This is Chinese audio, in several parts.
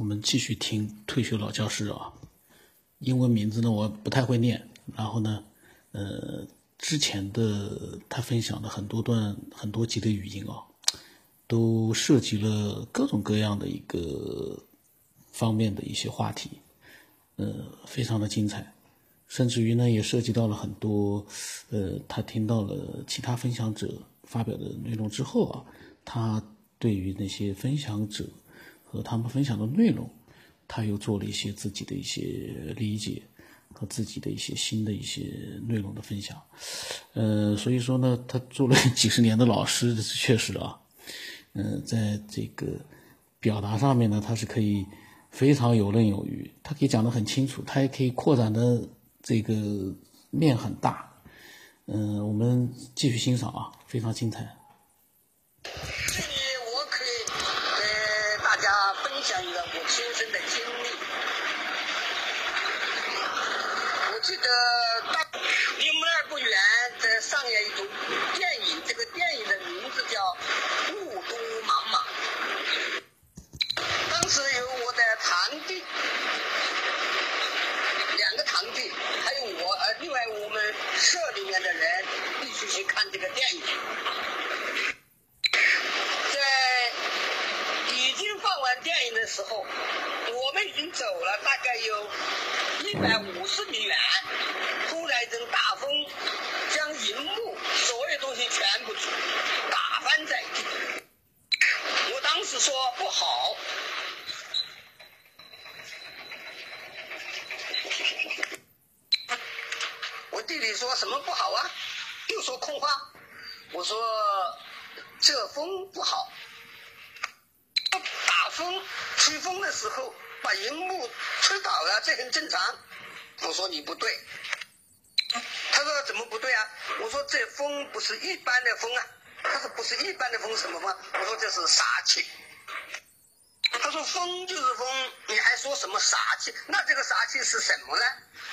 我们继续听退休老教师啊，英文名字呢我不太会念，然后呢，呃，之前的他分享的很多段很多集的语音啊，都涉及了各种各样的一个方面的一些话题，呃，非常的精彩，甚至于呢也涉及到了很多，呃，他听到了其他分享者发表的内容之后啊，他对于那些分享者。和他们分享的内容，他又做了一些自己的一些理解和自己的一些新的一些内容的分享，呃，所以说呢，他做了几十年的老师，这是确实啊，嗯，在这个表达上面呢，他是可以非常游刃有余，他可以讲得很清楚，他也可以扩展的这个面很大，嗯，我们继续欣赏啊，非常精彩。我记得大离我们那儿不远，在上演一部电影，这个电影的名字叫《雾都茫茫》。当时有我的堂弟，两个堂弟，还有我，呃，另外我们社里面的人一起去看这个电影。看电影的时候，我们已经走了大概有一百五十米远，突然一阵大风，将银幕所有东西全部打翻在地。我当时说不好，我弟弟说什么不好啊？又说空话。我说这风不好。风吹风的时候把荧幕吹倒了，这很正常。我说你不对，他说怎么不对啊？我说这风不是一般的风啊。他说不是一般的风，什么风？我说这是杀气。他说风就是风，你还说什么杀气？那这个杀气是什么呢？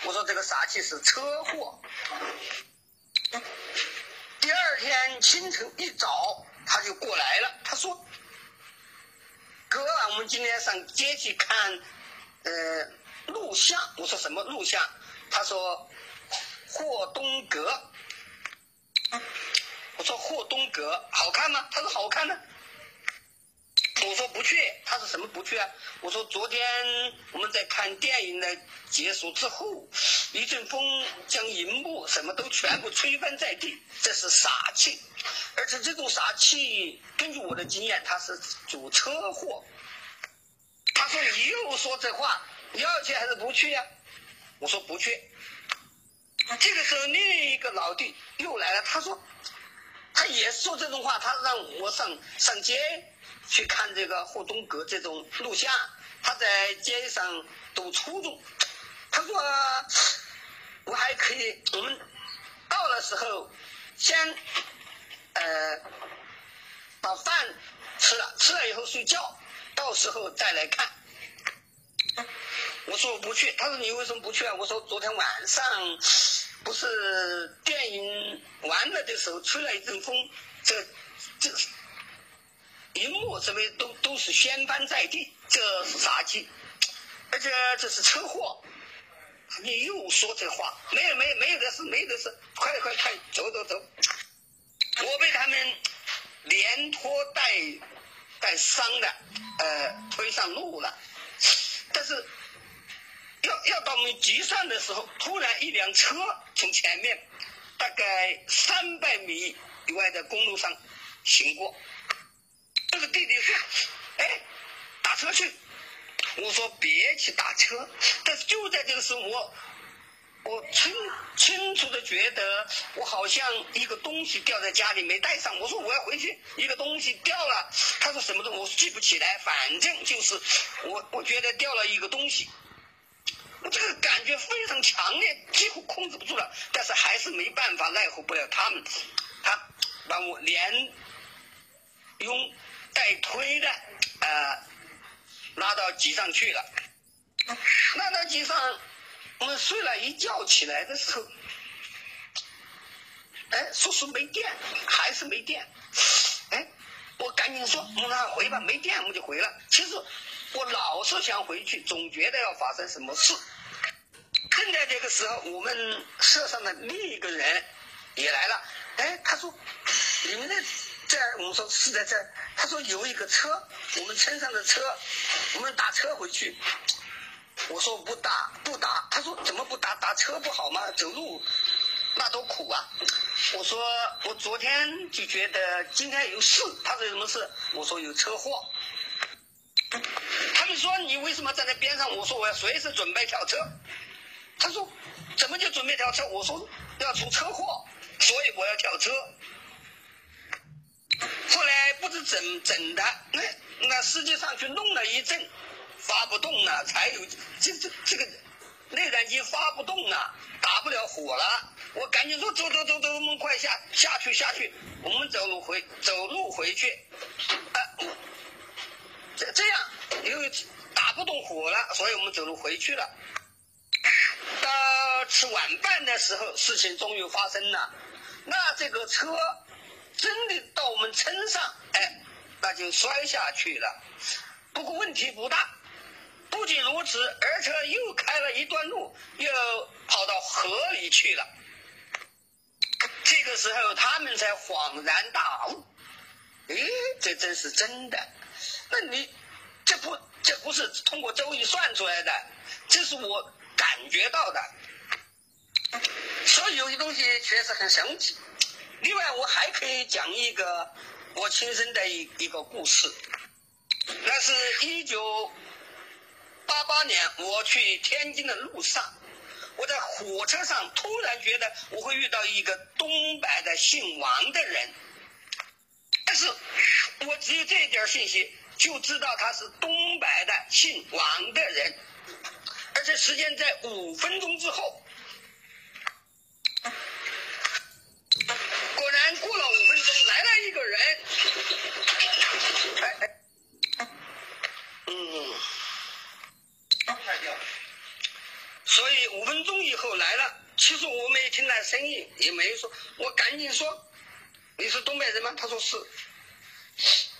我说这个杀气是车祸。第二天清晨一早他就过来了，他说。哥啊，我们今天上街去看，呃，录像。我说什么录像？他说霍东阁。我说霍东阁好看吗？他说好看呢。我说不去。他说什么不去啊？我说昨天我们在看电影的结束之后，一阵风将银幕什么都全部吹翻在地，这是杀气。而且这种杀气，根据我的经验，他是主车祸。他说：“你又说这话，你要去还是不去呀？”我说：“不去。”这个时候，另一个老弟又来了，他说：“他也说这种话，他让我上上街去看这个霍东阁这种录像。他在街上读初中，他说我还可以，我们到的时候先。”呃，把饭吃了，吃了以后睡觉，到时候再来看。我说我不去，他说你为什么不去啊？我说昨天晚上不是电影完了的时候吹了一阵风，这这一幕这边都都是掀翻在地，这是杀气，而且这是车祸。你又说这话，没有没有没有的事，没有的事，快快快，走走走。我被他们连拖带带伤的，呃，推上路了。但是要要到我们集散的时候，突然一辆车从前面大概三百米以外的公路上行过。这个弟弟说：“哎，打车去。”我说：“别去打车。”但是就在这个时候，我。我清清楚的觉得，我好像一个东西掉在家里没带上。我说我要回去，一个东西掉了。他说什么东西？我记不起来，反正就是我，我觉得掉了一个东西。我这个感觉非常强烈，几乎控制不住了。但是还是没办法，奈何不了他们。他把我连拥带推的，呃，拉到机上去了。拉到机上。我们睡了一觉起来的时候，哎，说是没电，还是没电。哎，我赶紧说，我们回吧，没电我们就回了。其实我老是想回去，总觉得要发生什么事。正在这个时候，我们社上的另一个人也来了。哎，他说：“你们那在？”我们说是在这。他说有一个车，我们村上的车，我们打车回去。我说不打，不打。他说怎么不打？打车不好吗？走路那多苦啊！我说我昨天就觉得今天有事。他说有什么事？我说有车祸。他们说你为什么站在边上？我说我要随时准备跳车。他说怎么就准备跳车？我说要出车祸，所以我要跳车。后来不知怎怎的，那那司机上去弄了一阵，发不动了，才有这这这个内燃机发不动了，打不了火了。我赶紧说走走走走，我们快下下去下去，我们走路回走路回去。啊，这这样因为打不动火了，所以我们走路回去了。到吃晚饭的时候，事情终于发生了。那这个车真的到我们村上，哎，那就摔下去了。不过问题不大。不仅如此，而且又开了一段路，又跑到河里去了。这个时候，他们才恍然大悟：“哎，这真是真的。那你这不这不是通过周易算出来的？这是我感觉到的。所以有些东西确实很神奇。另外，我还可以讲一个我亲身的一一个故事。那是一九八八年，我去天津的路上。”我在火车上突然觉得我会遇到一个东北的姓王的人，但是我只有这一点信息，就知道他是东北的姓王的人，而且时间在五分钟之后。果然过了五分钟，来了一个人，哎哎，嗯，太掉。嗯所以五分钟以后来了，其实我没听到声音，也没说，我赶紧说：“你是东北人吗？”他说是。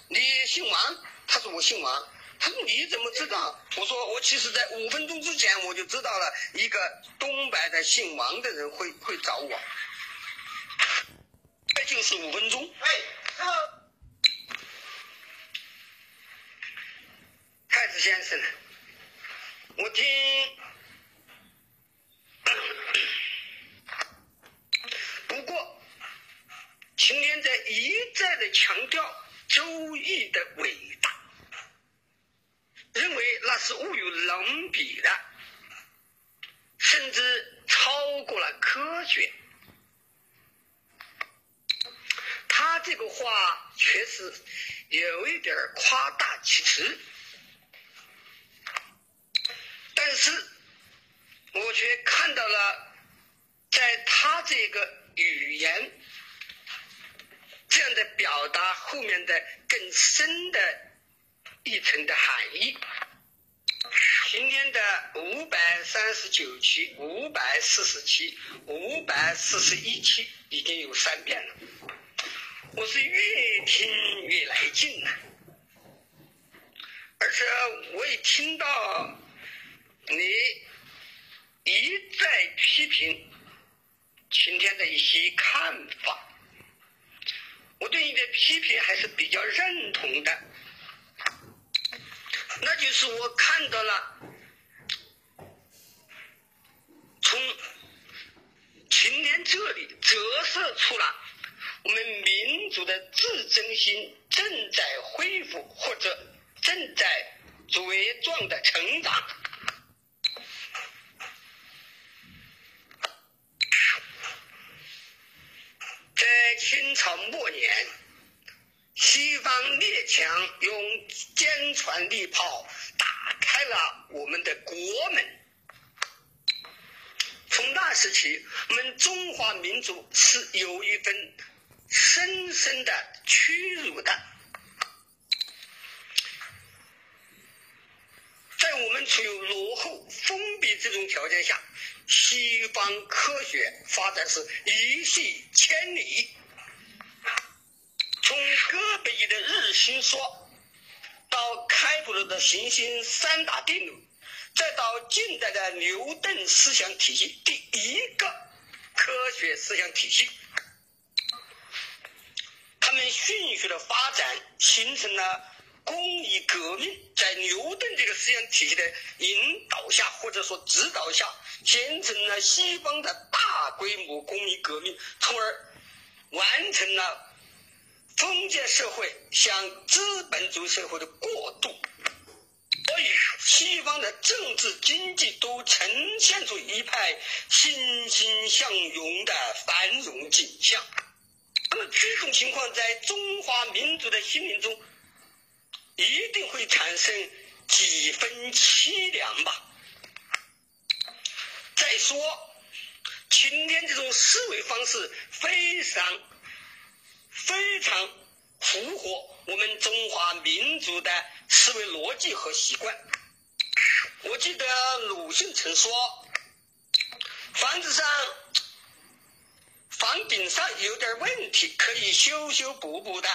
你姓王？他说我姓王。他说你怎么知道？我说我其实在五分钟之前我就知道了一个东北的姓王的人会会找我。这就是五分钟。哎，先生，我听。不过，青年在一再的强调《周易》的伟大，认为那是无与伦比的，甚至超过了科学。他这个话确实有一点夸大其词，但是。我却看到了，在他这个语言这样的表达后面的更深的一层的含义。今天的五百三十九期、五百四十期、五百四十一期已经有三遍了，我是越听越来劲了，而且我一听到你。一再批评今天的一些看法，我对你的批评还是比较认同的。那就是我看到了，从今天这里折射出了我们民族的自尊心正在恢复，或者正在茁壮的成长。在清朝末年，西方列强用坚船利炮打开了我们的国门。从那时起，我们中华民族是有一份深深的屈辱的。在我们处于落后、封闭这种条件下。西方科学发展是一系千里，哥白尼的日心说到开普勒的行星三大定律，再到近代的牛顿思想体系，第一个科学思想体系，他们迅速的发展，形成了工艺革命。在牛顿这个思想体系的引导下，或者说指导下，形成了西方的大规模工艺革命，从而完成了。封建社会向资本主义社会的过渡，所以西方的政治经济都呈现出一派欣欣向荣的繁荣景象。那么这种情况在中华民族的心灵中，一定会产生几分凄凉吧？再说，今天这种思维方式非常。非常符合我们中华民族的思维逻辑和习惯。我记得鲁迅曾说：“房子上房顶上有点问题，可以修修补补的，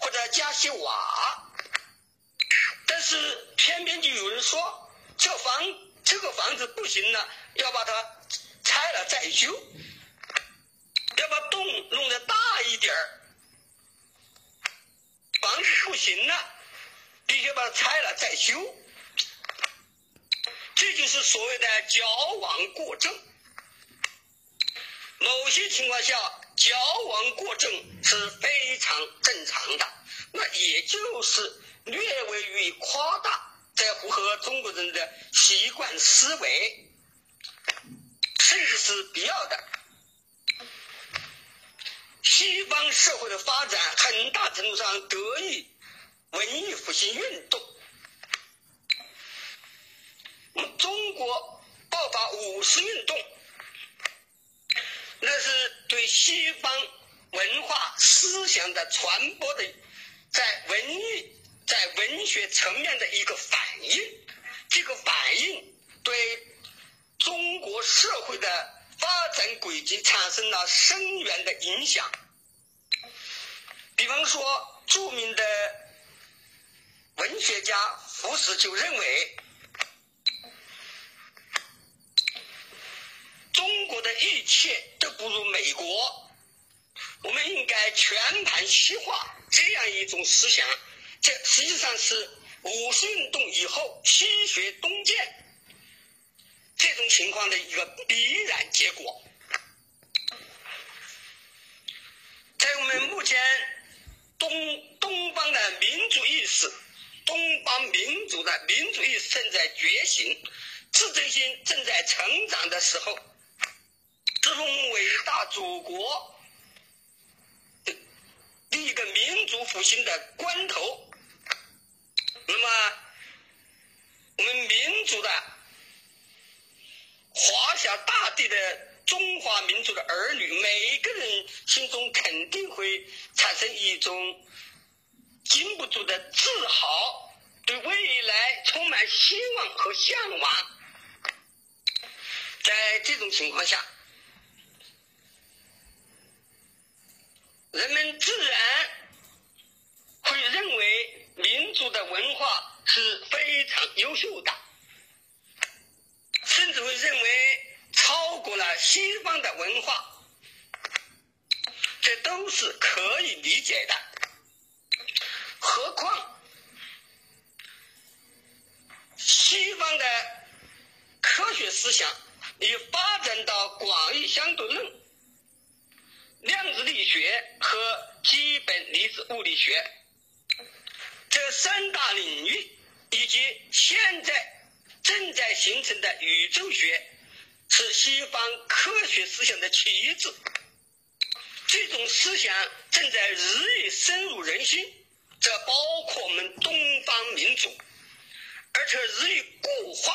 或者加些瓦。但是偏偏就有人说，这房这个房子不行了，要把它拆了再修，要把洞弄得大一点儿。”房子不行了，必须把它拆了再修，这就是所谓的矫枉过正。某些情况下，矫枉过正是非常正常的，那也就是略微予以夸大，在符合中国人的习惯思维，甚至是必要的。西方社会的发展很大程度上得益文艺复兴运动。中国爆发五四运动，那是对西方文化思想的传播的，在文艺、在文学层面的一个反应。这个反应对中国社会的发展轨迹产生了深远的影响。比方说，著名的文学家胡适就认为，中国的一切都不如美国，我们应该全盘西化。这样一种思想，这实际上是五四运动以后西学东渐这种情况的一个必然结果。在我们目前。东东方的民族意识，东方民族的民族意识正在觉醒，自尊心正在成长的时候，这种伟大祖国的一个民族复兴的关头，那么我们民族的大地的。中华民族的儿女，每一个人心中肯定会产生一种禁不住的自豪，对未来充满希望和向往。在这种情况下，人们自然会认为民族的文化是非常优秀的，甚至会认为。超过了西方的文化，这都是可以理解的。何况西方的科学思想已发展到广义相对论、量子力学和基本粒子物理学这三大领域，以及现在正在形成的宇宙学。是西方科学思想的旗帜，这种思想正在日益深入人心，这包括我们东方民族，而且日益固化，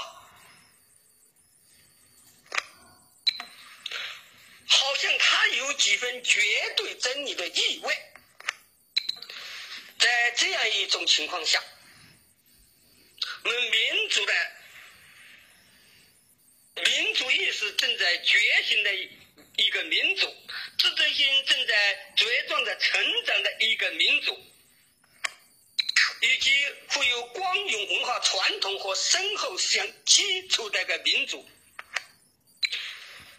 好像它有几分绝对真理的意味。在这样一种情况下，我们民族的。民族意识正在觉醒的一个民族，自尊心正在茁壮的成长的一个民族，以及富有光荣文化传统和深厚思想基础的一个民族，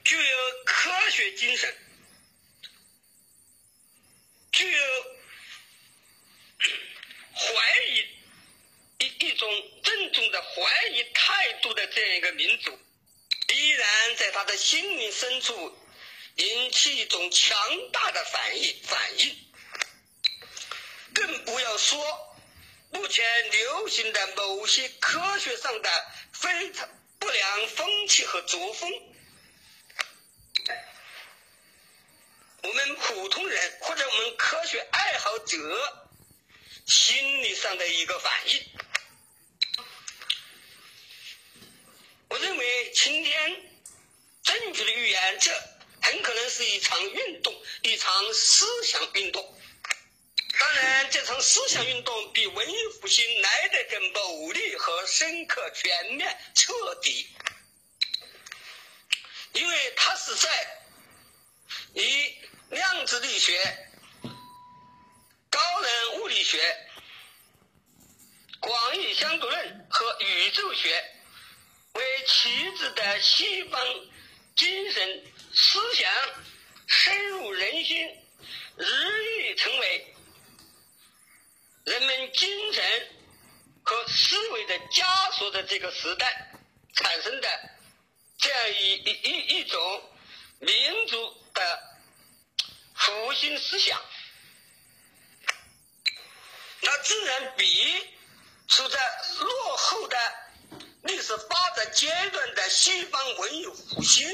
具有科学精神，具有怀疑一一种郑重的怀疑态度的这样一个民族，依然在他的心灵深处引起一种强大的反应反应，更不要说。目前流行的某些科学上的非常不良风气和作风，我们普通人或者我们科学爱好者心理上的一个反应。我认为今天证据的预言，这很可能是一场运动，一场思想运动。当然，这场思想运动比文艺复兴来得更猛烈和深刻、全面、彻底，因为它是在以量子力学、高能物理学、广义相对论和宇宙学为旗帜的西方精神思想深入人心，日益成为。人们精神和思维的枷锁的这个时代产生的这样一一一一种民族的复兴思想，那自然比处在落后的阶段的西方文艺复兴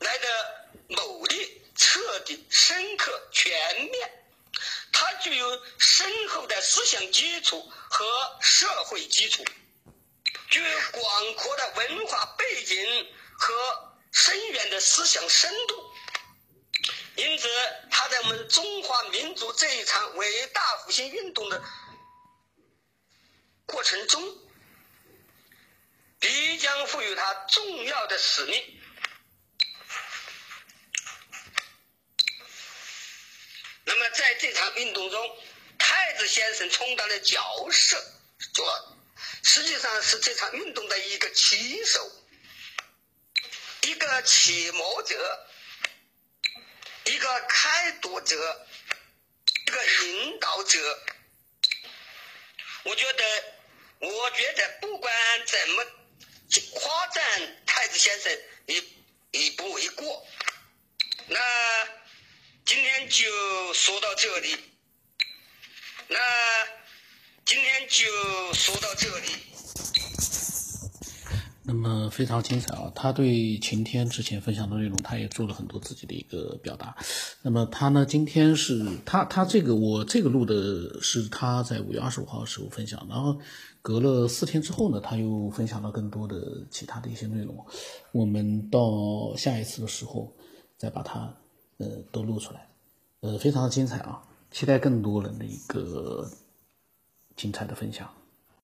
来的猛烈、彻底、深刻、全面。它具有深厚的思想基础和社会基础，具有广阔的文化背景和深远的思想深度，因此，它在我们中华民族这一场伟大复兴运动的过程中，必将赋予它重要的使命。那么，在这场运动中，太子先生充当的角色，做实际上是这场运动的一个旗手、一个启蒙者、一个开拓者、一个引导者。我觉得，我觉得不管怎么夸赞太子先生，也也不为过。那。今天就说到这里，那今天就说到这里。那么非常精彩啊！他对晴天之前分享的内容，他也做了很多自己的一个表达。那么他呢，今天是他他这个我这个录的是他在五月二十五号时候分享，然后隔了四天之后呢，他又分享了更多的其他的一些内容。我们到下一次的时候再把它。呃，都录出来，呃，非常的精彩啊！期待更多人的一个精彩的分享。